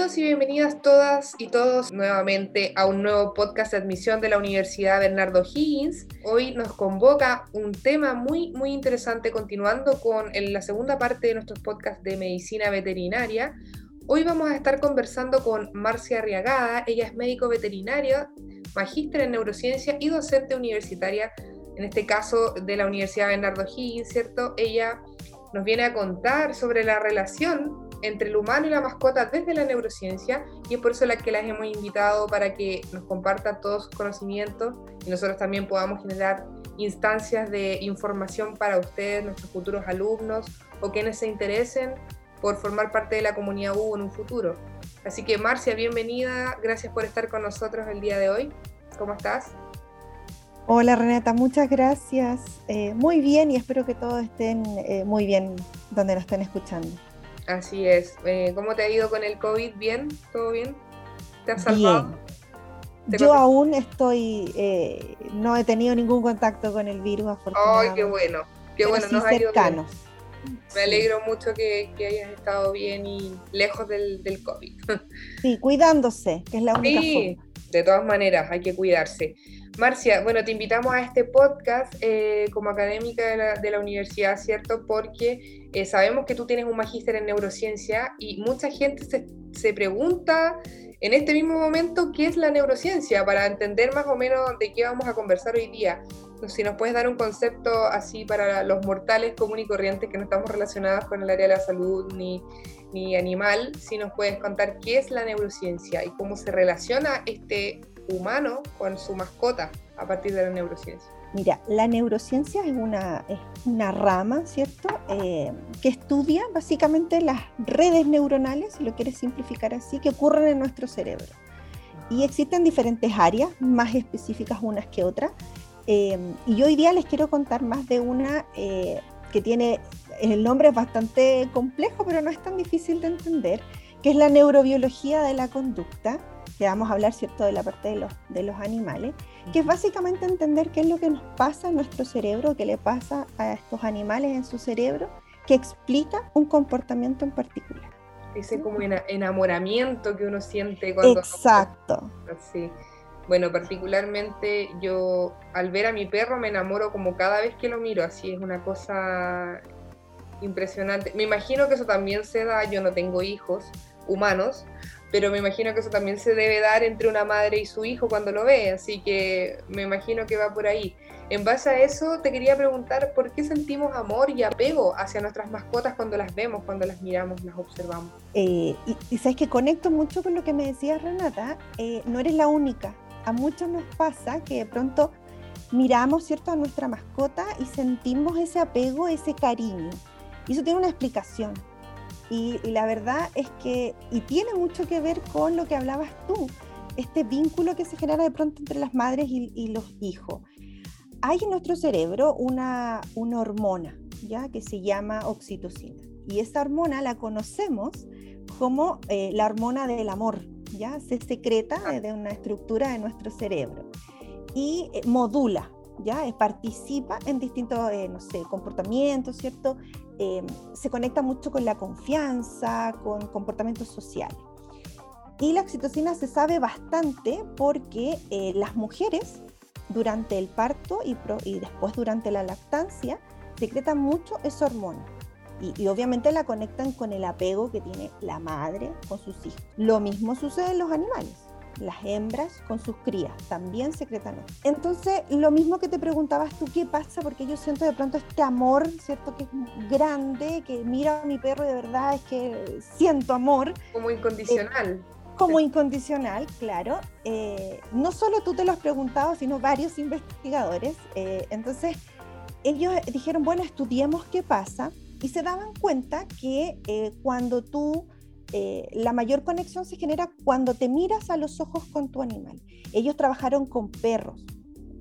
Y bienvenidas todas y todos nuevamente a un nuevo podcast de admisión de la Universidad Bernardo Higgins. Hoy nos convoca un tema muy, muy interesante, continuando con la segunda parte de nuestros podcasts de medicina veterinaria. Hoy vamos a estar conversando con Marcia Arriagada. Ella es médico veterinario, magíster en neurociencia y docente universitaria, en este caso de la Universidad Bernardo Higgins, ¿cierto? Ella nos viene a contar sobre la relación entre el humano y la mascota desde la neurociencia y es por eso la que las hemos invitado para que nos compartan todos sus conocimientos y nosotros también podamos generar instancias de información para ustedes, nuestros futuros alumnos o quienes se interesen por formar parte de la comunidad U en un futuro. Así que Marcia, bienvenida, gracias por estar con nosotros el día de hoy. ¿Cómo estás? Hola Renata, muchas gracias. Eh, muy bien y espero que todos estén eh, muy bien donde nos estén escuchando. Así es. Eh, ¿Cómo te ha ido con el COVID? ¿Bien? ¿Todo bien? ¿Te has salvado? Yo aún estoy, eh, no he tenido ningún contacto con el virus, afortunadamente. ¡Ay, qué bueno! Qué bueno, nos ha ido Me alegro mucho que, hayas estado bien y lejos del, del, COVID. Sí, cuidándose, que es la única sí, De todas maneras, hay que cuidarse. Marcia, bueno, te invitamos a este podcast eh, como académica de la, universidad, ¿cierto? Porque eh, sabemos que tú tienes un magíster en neurociencia y mucha gente se, se, pregunta en este mismo momento qué es la neurociencia para entender más o menos de qué vamos a conversar hoy día. Si nos puedes dar un concepto así para los mortales comunes y corrientes que no estamos relacionados con el área de la salud ni, ni animal, si nos puedes contar qué es la neurociencia y cómo se relaciona este humano con su mascota a partir de la neurociencia? Mira, la neurociencia es una, es una rama, ¿cierto? Eh, que estudia básicamente las redes neuronales, si lo quieres simplificar así, que ocurren en nuestro cerebro. Y existen diferentes áreas, más específicas unas que otras. Eh, y hoy día les quiero contar más de una eh, que tiene, el nombre es bastante complejo, pero no es tan difícil de entender, que es la neurobiología de la conducta que vamos a hablar, ¿cierto?, de la parte de los, de los animales, que es básicamente entender qué es lo que nos pasa en nuestro cerebro, qué le pasa a estos animales en su cerebro, que explica un comportamiento en particular. Ese como enamoramiento que uno siente cuando... Exacto. Así. Bueno, particularmente yo al ver a mi perro me enamoro como cada vez que lo miro, así es una cosa impresionante. Me imagino que eso también se da, yo no tengo hijos humanos, pero me imagino que eso también se debe dar entre una madre y su hijo cuando lo ve, así que me imagino que va por ahí. En base a eso, te quería preguntar por qué sentimos amor y apego hacia nuestras mascotas cuando las vemos, cuando las miramos, las observamos. Eh, y, sabes que conecto mucho con lo que me decía Renata, eh, no eres la única. A muchos nos pasa que de pronto miramos ¿cierto? a nuestra mascota y sentimos ese apego, ese cariño. Y eso tiene una explicación. Y, la verdad es que, y tiene mucho que ver con lo que hablabas tú, este vínculo que se genera de pronto entre las madres y, los hijos. Hay en nuestro cerebro una, hormona, ¿ya? Que se llama oxitocina. Y esa hormona la conocemos como eh, la hormona del amor, ¿ya? Se secreta desde una estructura de nuestro cerebro y eh, modula, ¿ya? Eh, participa en distintos, no sé, comportamientos, ¿cierto? Em, se conecta mucho con la confianza, con comportamientos sociales. Y la oxitocina se sabe bastante porque eh, las mujeres durante el parto y, y, después durante la lactancia secretan mucho esa hormona. Y, y, obviamente la conectan con el apego que tiene la madre con sus hijos. Lo mismo sucede en los animales las hembras con sus crías, también secretan Entonces, lo mismo que te preguntabas tú, ¿qué pasa? Porque yo siento de pronto este amor, ¿cierto? Que es grande, que mira a mi perro y de verdad es que siento amor. Como incondicional. Eh, como incondicional, claro. Eh, no solo tú te lo has preguntado, sino varios investigadores. Eh, entonces, ellos dijeron, bueno, estudiemos qué pasa y se daban cuenta que cuando tú eh, la mayor conexión se genera cuando te miras a los ojos con tu animal. Ellos trabajaron con perros.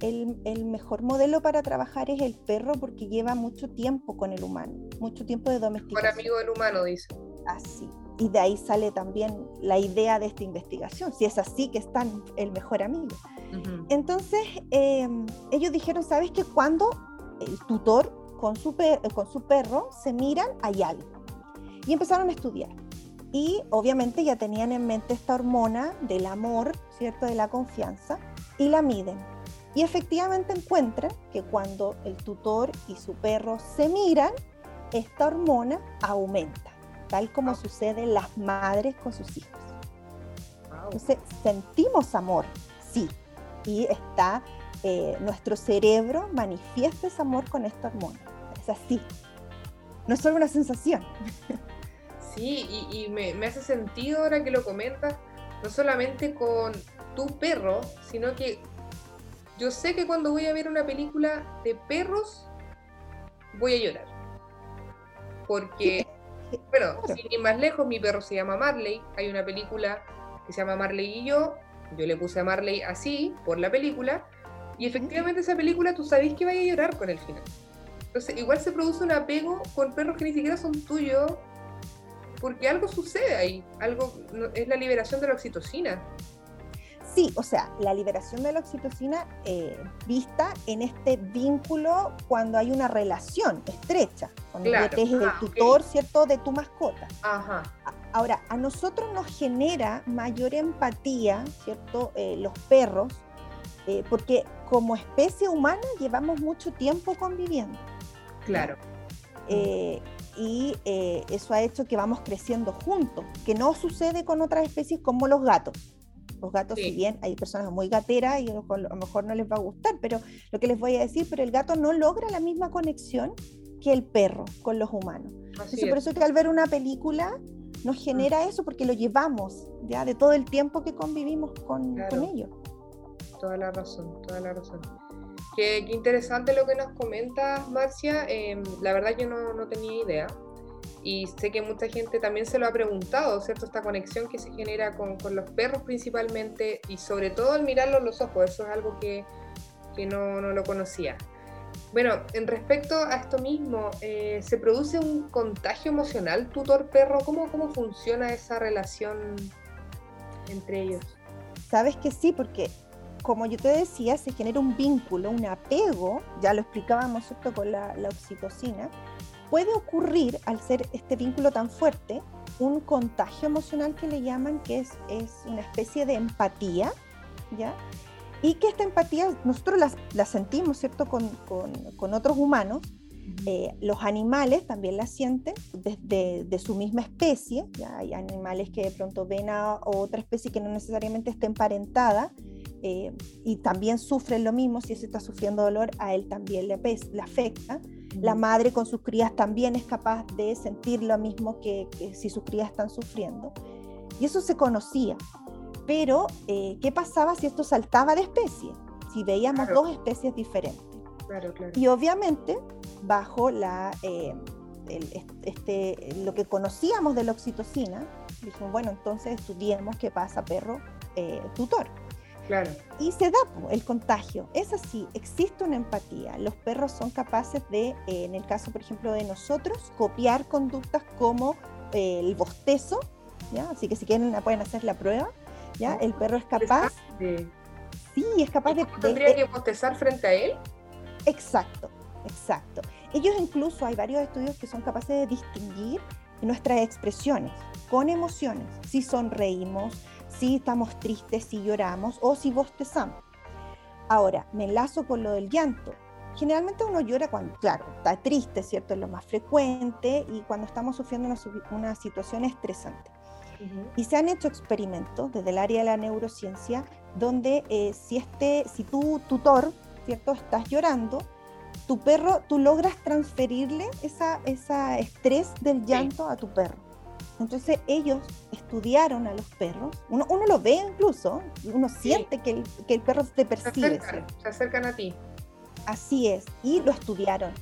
El, mejor modelo para trabajar es el perro porque lleva mucho tiempo con el humano, mucho tiempo de domesticación. Por amigo del humano, dice. Así. Y de ahí sale también la idea de esta investigación, si es así que están el mejor amigo. Entonces, em, ellos dijeron, ¿sabes que cuando el tutor con su, con su perro se miran, hay algo? Y empezaron a estudiar Y obviamente ya tenían en mente esta hormona del amor, ¿cierto? De la confianza, y la miden. Y efectivamente encuentran que cuando el tutor y su perro se miran, esta hormona aumenta, tal como sucede en las madres con sus hijos. Entonces, sentimos amor, sí, y está, eh, nuestro cerebro manifiesta ese amor con esta hormona. Es así. No es solo una sensación. Sí, y, me, me, hace sentido ahora que lo comentas, no solamente con tu perro, sino que yo sé que cuando voy a ver una película de perros, voy a llorar. Porque, bueno, sin ir más lejos, mi perro se llama Marley. Hay una película que se llama Marley y yo. Yo le puse a Marley así por la película. Y efectivamente esa película tú sabes que vaya a llorar con el final. Entonces, igual se produce un apego con perros que ni siquiera son tuyos, porque algo sucede ahí. Algo es la liberación de la oxitocina. Sí, o sea, la liberación de la oxitocina eh, vista en este vínculo cuando hay una relación estrecha, cuando claro. es el ah, tutor, ¿cierto?, de tu mascota. Ajá. Ahora, a nosotros nos genera mayor empatía, ¿cierto?, eh, los perros, eh, porque como especie humana llevamos mucho tiempo conviviendo. Claro. y eso ha hecho que vamos creciendo juntos, que no sucede con otras especies como los gatos. Los gatos, si bien hay personas muy gateras y a lo mejor no les va a gustar, pero lo que les voy a decir, pero el gato no logra la misma conexión que el perro con los humanos. Entonces, por eso que al ver una película nos mm. genera eso, porque lo llevamos ya de todo el tiempo que convivimos con, con ellos. Toda la razón, toda la razón. Qué, qué interesante lo que nos comentas, Marcia. Em, la verdad yo no, no tenía idea y sé que mucha gente también se lo ha preguntado, ¿cierto? Esta conexión que se genera con, con los perros principalmente y sobre todo al mirarlos los ojos, eso es algo que, que no, no, lo conocía. Bueno, en respecto a esto mismo, eh, ¿se produce un contagio emocional tutor-perro? ¿Cómo, ¿Cómo funciona esa relación entre ellos? Sabes que sí, porque como yo te decía, se genera un vínculo, un apego, ya lo explicábamos ¿cierto? con la, la oxitocina, puede ocurrir, al ser este vínculo tan fuerte, un contagio emocional que le llaman, que es, es una especie de empatía, ¿ya? Y que esta empatía nosotros la, la sentimos, ¿cierto?, con, con, con otros humanos. Eh, los animales también la sienten desde de su misma especie. ¿ya? Hay animales que de pronto ven a otra especie que no necesariamente esté emparentada eh, y también sufren lo mismo. Si ese está sufriendo dolor, a él también le, le afecta. La madre con sus crías también es capaz de sentir lo mismo que, si sus crías están sufriendo. Y eso se conocía. Pero, eh, ¿qué pasaba si esto saltaba de especie? Si veíamos dos especies diferentes. Y obviamente, bajo la, eh, este, lo que conocíamos de la oxitocina, dijimos, bueno, entonces estudiemos qué pasa perro eh, tutor. Y se da el contagio. Es así, existe una empatía. Los perros son capaces de, eh, en el caso, por ejemplo, de nosotros, copiar conductas como eh, el bostezo, ¿ya? Así que si quieren pueden hacer la prueba, ¿ya? El perro es capaz... De... Sí, es capaz de... ¿Tendría que bostezar frente a él? Exacto, exacto. Ellos incluso, hay varios estudios que son capaces de distinguir nuestras expresiones con emociones. Si sonreímos, si estamos tristes, si lloramos o si bostezamos. Ahora, me enlazo con lo del llanto. Generalmente uno llora cuando, claro, está triste, ¿cierto? Es lo más frecuente y cuando estamos sufriendo una, situación estresante. Y se han hecho experimentos desde el área de la neurociencia donde eh, si, este, si tu tutor, ¿cierto? Estás llorando, tu perro, tú logras transferirle esa, esa estrés del llanto a tu perro. Entonces ellos estudiaron a los perros, uno, uno lo ve incluso, uno siente que, el, que, el, perro te percibe. Se acercan, a ti. Así es, y lo estudiaron.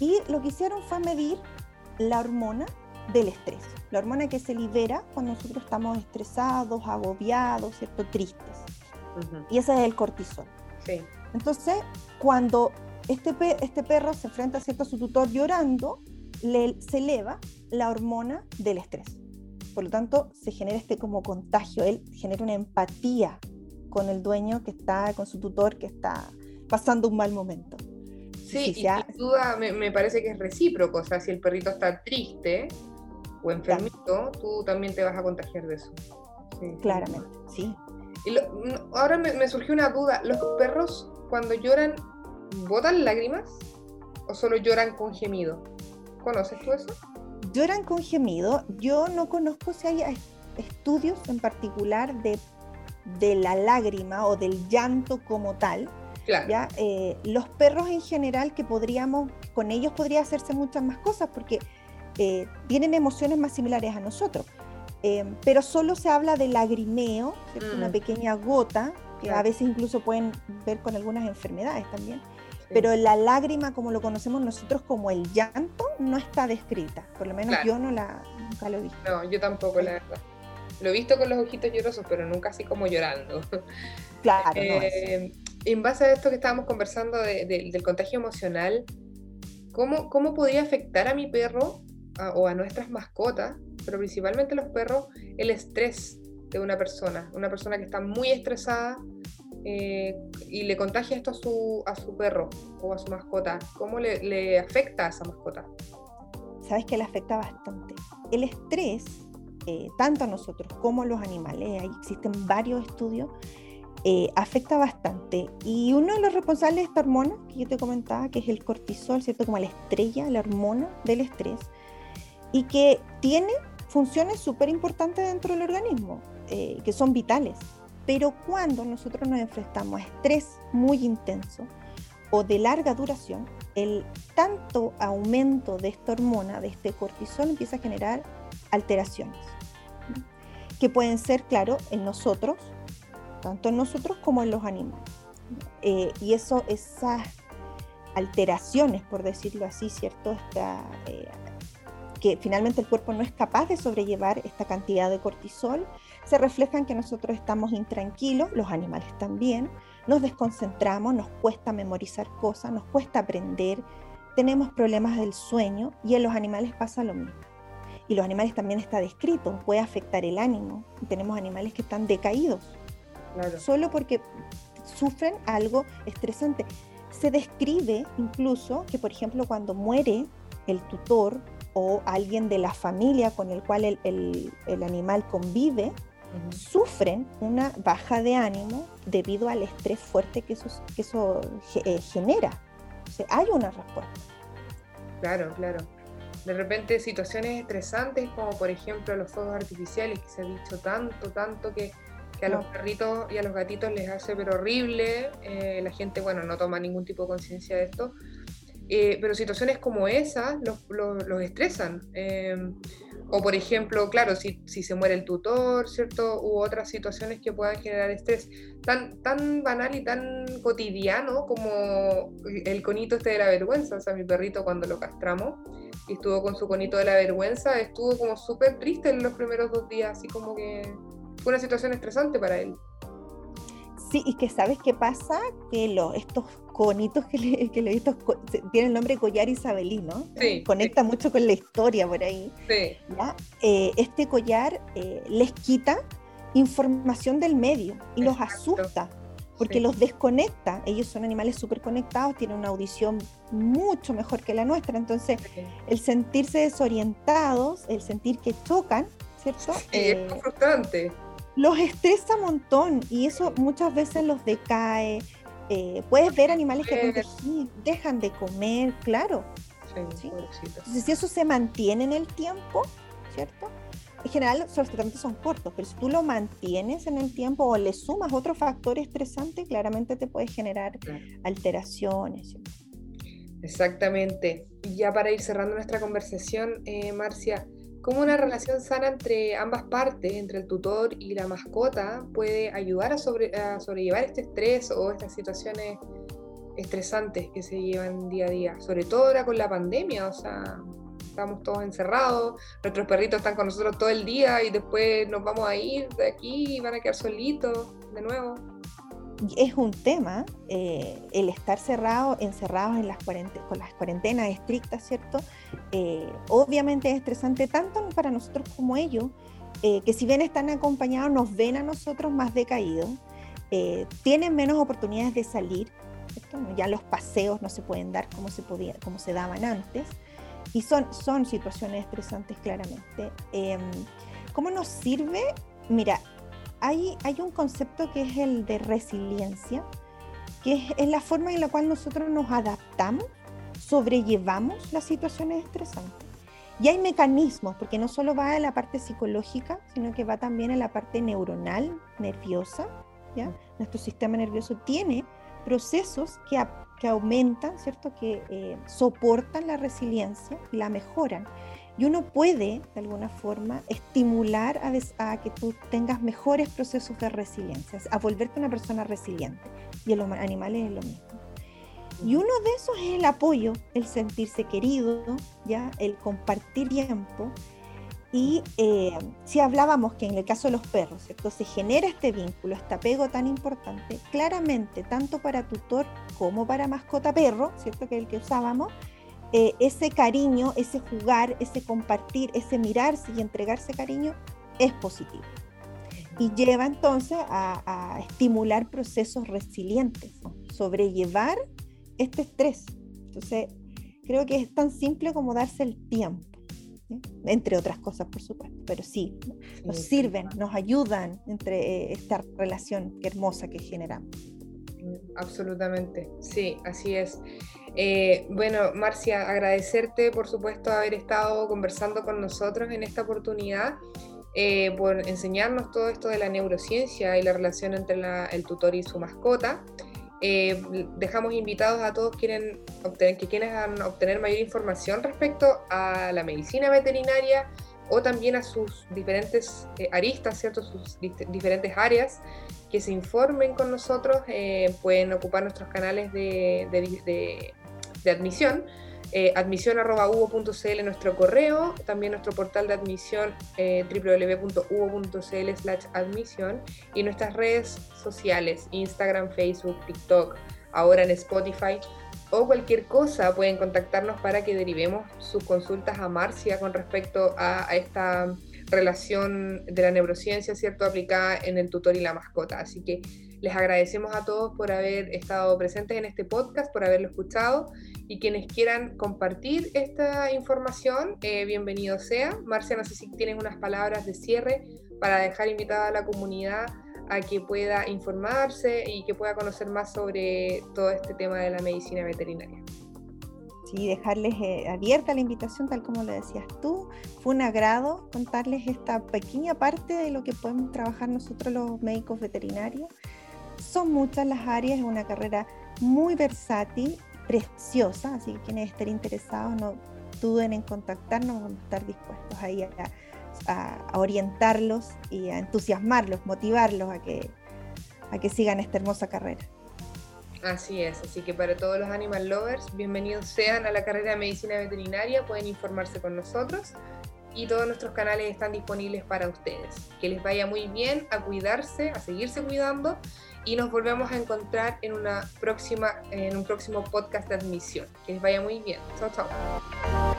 Y lo que hicieron fue medir la hormona del estrés, la hormona que se libera cuando nosotros estamos estresados, agobiados, ¿cierto? Tristes. Y ese es el cortisol. Sí. Entonces, cuando este, este perro se enfrenta ¿cierto? a su tutor llorando, le, se eleva la hormona del estrés. Por lo tanto, se genera este como contagio, él genera una empatía con el dueño que está, con su tutor que está pasando un mal momento. Sí, y sin duda me, me, parece que es recíproco, o sea, si el perrito está triste, o enfermito, tú también te vas a contagiar de eso. Claramente, sí. Y ahora me, surgió una duda, ¿los perros cuando lloran botan lágrimas o solo lloran con gemido? ¿Conoces tú eso? Lloran con gemido. Yo no conozco si hay estudios en particular de, de la lágrima o del llanto como tal. ¿ya? Eh, los perros en general que podríamos, con ellos podría hacerse muchas más cosas porque eh, tienen emociones más similares a nosotros. Em, pero solo se habla de lagrimeo, una mm. pequeña gota, que a veces incluso pueden ver con algunas enfermedades también. Pero la lágrima, como lo conocemos nosotros como el llanto, no está descrita. Por lo menos yo no la, nunca lo he visto. No, yo tampoco, la verdad. Lo he visto con los ojitos llorosos, pero nunca así como llorando. Claro. Eh, en base a esto que estábamos conversando del contagio emocional, ¿cómo, ¿cómo podría afectar a mi perro o a nuestras mascotas pero principalmente los perros, el estrés de una persona, una persona que está muy estresada eh, y le contagia esto a su, a su perro o a su mascota, ¿cómo le, le afecta a esa mascota? Sabes que le afecta bastante. El estrés, eh, tanto a nosotros como a los animales, ahí existen varios estudios, eh, afecta bastante. Y uno de los responsables de esta hormona que yo te comentaba, que es el cortisol, ¿cierto? Como la estrella, la hormona del estrés, y que tiene funciones súper importantes dentro del organismo, eh, que son vitales. Pero cuando nosotros nos enfrentamos a estrés muy intenso o de larga duración, el tanto aumento de esta hormona, de este cortisol, empieza a generar alteraciones, que pueden ser, claro, en nosotros, tanto en nosotros como en los animales. Eh, y eso, esas alteraciones, por decirlo así, ¿cierto? Esta, eh, que finalmente el cuerpo no es capaz de sobrellevar esta cantidad de cortisol, se refleja en que nosotros estamos intranquilos, los animales también, nos desconcentramos, nos cuesta memorizar cosas, nos cuesta aprender, tenemos problemas del sueño y en los animales pasa lo mismo. Y los animales también está descrito, puede afectar el ánimo. tenemos animales que están decaídos, solo porque sufren algo estresante. Se describe incluso que, por ejemplo, cuando muere el tutor o alguien de la familia con el cual el, animal convive, sufren una baja de ánimo debido al estrés fuerte que eso, que eso eh, genera. hay una respuesta. Claro, claro. De repente situaciones estresantes como por ejemplo los fuegos artificiales que se ha dicho tanto, tanto que, a los perritos y a los gatitos les hace pero horrible. Eh, la gente, bueno, no toma ningún tipo de conciencia de esto eh, pero situaciones como esas los, estresan. Eh, o por ejemplo, claro, si, si, se muere el tutor, ¿cierto? U otras situaciones que puedan generar estrés. Tan, tan banal y tan cotidiano como el conito este de la vergüenza. O sea, mi perrito cuando lo castramos y estuvo con su conito de la vergüenza, estuvo como súper triste en los primeros dos días, así como que fue una situación estresante para él. Sí, y que sabes qué pasa, que lo, estos conitos que le, que le visto tienen el nombre collar isabelino, sí, conecta mucho con la historia por ahí. Sí. Eh, este collar eh, les quita información del medio y los asusta porque los desconecta. Ellos son animales súper conectados, tienen una audición mucho mejor que la nuestra. Entonces, el sentirse desorientados, el sentir que chocan, ¿cierto? Es eh, frustrante los estresa un montón y eso muchas veces los decae. Eh, puedes ver animales que dejan de comer, claro. Sí, Entonces, si eso se mantiene en el tiempo, ¿cierto? En general, los tratamientos son cortos, pero si tú lo mantienes en el tiempo o le sumas otro factor estresante, claramente te puede generar alteraciones. Exactamente. Y ya para ir cerrando nuestra conversación, eh, Marcia, cómo una relación sana entre ambas partes, entre el tutor y la mascota, puede ayudar a, sobrellevar este estrés o estas situaciones estresantes que se llevan día a día, sobre todo ahora con la pandemia, o sea, estamos todos encerrados, nuestros perritos están con nosotros todo el día y después nos vamos a ir de aquí y van a quedar solitos de nuevo es un tema eh, el estar cerrado, encerrados en las con las cuarentenas estrictas, ¿cierto? Eh, obviamente es estresante tanto para nosotros como ellos, eh, que si bien están acompañados, nos ven a nosotros más decaídos, tienen menos oportunidades de salir, ya los paseos no se pueden dar como se, podía, como se daban antes. y son, son situaciones estresantes claramente. Em, ¿Cómo nos sirve? Mira, hay, hay un concepto que es el de resiliencia, que es, es la forma en la cual nosotros nos adaptamos, sobrellevamos las situaciones estresantes. Y hay mecanismos, porque no solo va en la parte psicológica, sino que va también en la parte neuronal, nerviosa. ¿ya? Nuestro sistema nervioso tiene procesos que, que aumentan, ¿cierto? que eh, soportan la resiliencia, la mejoran. Y uno puede, de alguna forma, estimular a, a, que tú tengas mejores procesos de resiliencia, a volverte una persona resiliente. Y en los animales es lo mismo. Y uno de esos es el apoyo, el sentirse querido, ya el compartir tiempo. Y eh, si hablábamos que en el caso de los perros, ¿cierto? se genera este vínculo, este apego tan importante, claramente, tanto para tutor como para mascota perro, ¿cierto? que es el que usábamos, eh, ese cariño, ese jugar, ese compartir, ese mirarse y entregarse cariño es positivo. Y lleva entonces a, a estimular procesos resilientes, sobrellevar este estrés. Entonces, creo que es tan simple como darse el tiempo, entre otras cosas, por supuesto, pero sí, nos sirven, nos ayudan entre eh, esta relación hermosa que generamos. Absolutamente, sí, así es. Eh, bueno, Marcia, agradecerte por supuesto haber estado conversando con nosotros en esta oportunidad, eh, por enseñarnos todo esto de la neurociencia y la relación entre el tutor y su mascota. Eh, dejamos invitados a todos obtener, que quieran obtener mayor información respecto a la medicina veterinaria o también a sus diferentes eh, aristas, ¿cierto? sus diferentes áreas, que se informen con nosotros, eh, pueden ocupar nuestros canales de, de, admisión eh, nuestro correo, también nuestro portal de admisión eh, www.uvo.cl slash admisión y nuestras redes sociales, Instagram, Facebook, TikTok, ahora en Spotify o cualquier cosa pueden contactarnos para que derivemos sus consultas a Marcia con respecto a, esta relación de la neurociencia, ¿cierto?, aplicada en el tutor y la mascota. Así que les agradecemos a todos por haber estado presentes en este podcast, por haberlo escuchado y quienes quieran compartir esta información, eh, bienvenido sea. Marcia, no sé si tienes unas palabras de cierre para dejar invitada a la comunidad a que pueda informarse y que pueda conocer más sobre todo este tema de la medicina veterinaria. Sí, dejarles eh, abierta la invitación, tal como lo decías tú. Fue un agrado contarles esta pequeña parte de lo que podemos trabajar nosotros los médicos veterinarios son muchas las áreas, es una carrera muy versátil, preciosa, así que quienes estén interesados no duden en contactarnos, vamos a estar dispuestos ahí a, orientarlos y a entusiasmarlos, motivarlos a que, a que sigan esta hermosa carrera. Así es, así que para todos los animal lovers, bienvenidos sean a la carrera de medicina veterinaria, pueden informarse con nosotros y todos nuestros canales están disponibles para ustedes. Que les vaya muy bien, a cuidarse, a seguirse cuidando y nos volvemos a encontrar en una próxima en un próximo podcast de admisión. Que les vaya muy bien. Chao, chao.